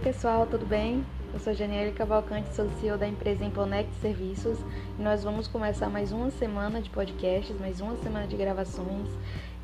pessoal, tudo bem? Eu sou Janiele Cavalcante, sou CEO da empresa Imponect Serviços e nós vamos começar mais uma semana de podcasts, mais uma semana de gravações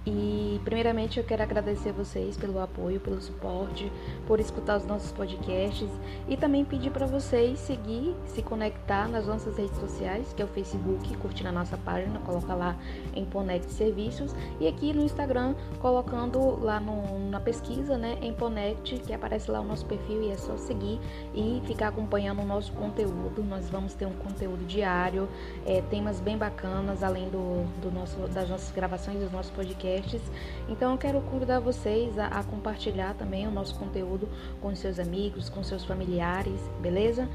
e primeiramente eu quero agradecer vocês pelo apoio, pelo suporte, por escutar os nossos podcasts e também pedir para vocês seguir, se conectar nas nossas redes sociais, que é o Facebook, curtir na nossa página, coloca lá em Ponect Serviços e aqui no Instagram colocando lá no, na pesquisa, né, em Ponect, que aparece lá o nosso perfil e é só seguir e ficar acompanhando o nosso conteúdo. Nós vamos ter um conteúdo diário, é, temas bem bacanas, além do, do nosso, das nossas gravações, dos nossos podcasts podcasts. Então eu quero convidar vocês a, a compartilhar também o nosso conteúdo com seus amigos, com seus familiares, beleza?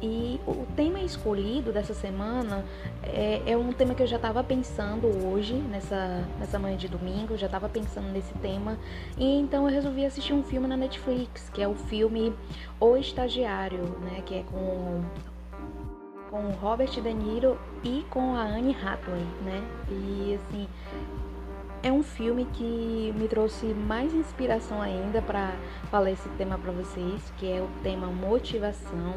E o tema escolhido dessa semana é, é um tema que eu já estava pensando hoje, nessa, nessa manhã de domingo, já estava pensando nesse tema. E então eu resolvi assistir um filme na Netflix, que é o filme O Estagiário, né? Que é com, com Robert De Niro e com a Anne Hathaway, né? E assim, é um filme que me trouxe mais inspiração ainda para falar esse tema para vocês, que é o tema motivação,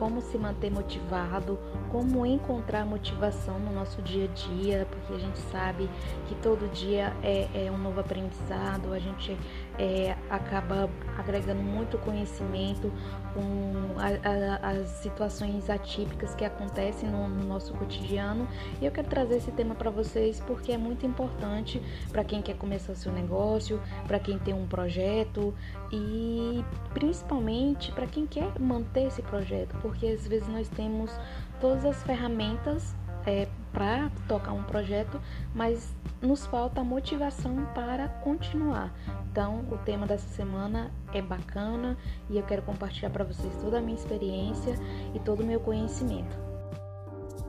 como se manter motivado, como encontrar motivação no nosso dia a dia, porque a gente sabe que todo dia é, é um novo aprendizado, a gente é, acaba agregando muito conhecimento com a, a, as situações atípicas que acontecem no, no, nosso cotidiano. E eu quero trazer esse tema para vocês porque é muito importante para quem quer começar o seu negócio, para quem tem um projeto e principalmente para quem quer manter esse projeto, porque às vezes nós temos todas as ferramentas é, para tocar um projeto, mas nos falta motivação para continuar. Então, o tema dessa semana é bacana e eu quero compartilhar para vocês toda a minha experiência e todo o meu conhecimento.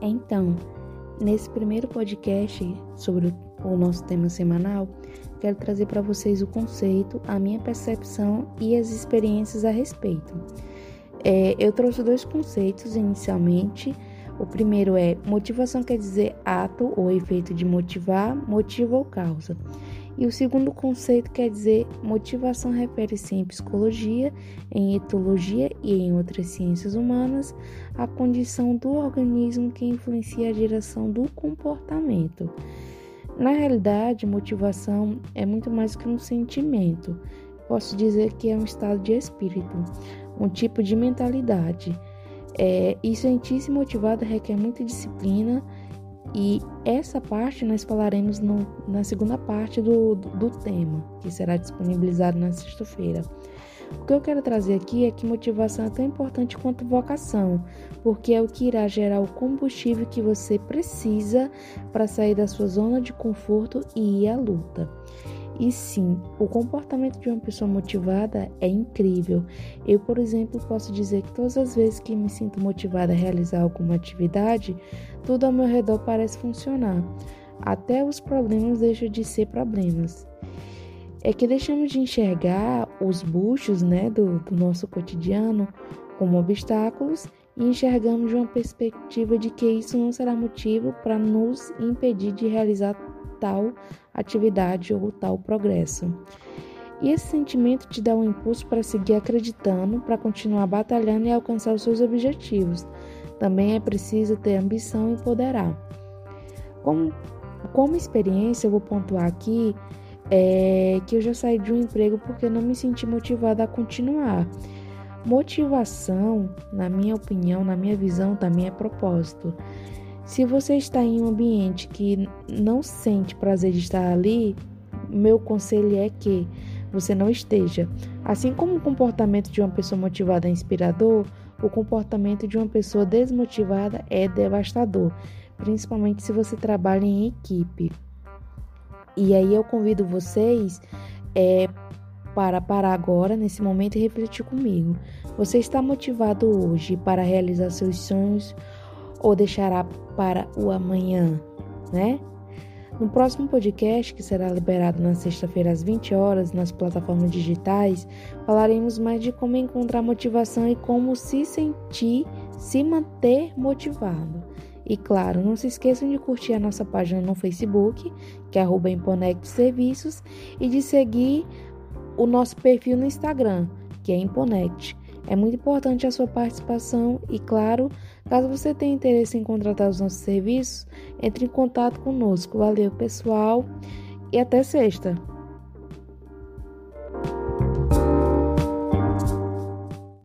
Então, nesse primeiro podcast sobre o nosso tema semanal, quero trazer para vocês o conceito, a minha percepção e as experiências a respeito. É, eu trouxe dois conceitos inicialmente. O primeiro é motivação quer dizer ato ou efeito de motivar, motivo ou causa. E o segundo conceito quer dizer motivação refere-se em psicologia, em etologia e em outras ciências humanas à condição do organismo que influencia a direção do comportamento. Na realidade, motivação é muito mais que um sentimento. Posso dizer que é um estado de espírito, um tipo de mentalidade. É, e sentir-se motivado requer muita disciplina, e essa parte nós falaremos no, na segunda parte do, do, do tema, que será disponibilizado na sexta-feira. O que eu quero trazer aqui é que motivação é tão importante quanto vocação, porque é o que irá gerar o combustível que você precisa para sair da sua zona de conforto e ir à luta. E sim, o comportamento de uma pessoa motivada é incrível. Eu, por exemplo, posso dizer que todas as vezes que me sinto motivada a realizar alguma atividade, tudo ao meu redor parece funcionar. Até os problemas deixam de ser problemas. É que deixamos de enxergar os buchos né, do, do nosso cotidiano como obstáculos e enxergamos de uma perspectiva de que isso não será motivo para nos impedir de realizar tal atividade ou tal progresso. E esse sentimento te dá um impulso para seguir acreditando, para continuar batalhando e alcançar os seus objetivos. Também é preciso ter ambição e empoderar. Como, como experiência, eu vou pontuar aqui é, que eu já saí de um emprego porque não me senti motivada a continuar. Motivação, na minha opinião, na minha visão, também é propósito. Se você está em um ambiente que não sente prazer de estar ali, meu conselho é que você não esteja. Assim como o comportamento de uma pessoa motivada é inspirador, o comportamento de uma pessoa desmotivada é devastador, principalmente se você trabalha em equipe. E aí eu convido vocês é, para parar agora, nesse momento, e refletir comigo. Você está motivado hoje para realizar seus sonhos ou deixará para o amanhã, né? No próximo podcast, que será liberado na sexta-feira às 20 horas nas plataformas digitais, falaremos mais de como encontrar motivação e como se sentir, se manter motivado. E claro, não se esqueçam de curtir a nossa página no Facebook, que é Imponect Serviços, e de seguir o nosso perfil no Instagram, que é Imponect. É muito importante a sua participação e, claro, caso você tenha interesse em contratar os nossos serviços, entre em contato conosco. Valeu, pessoal, e até sexta!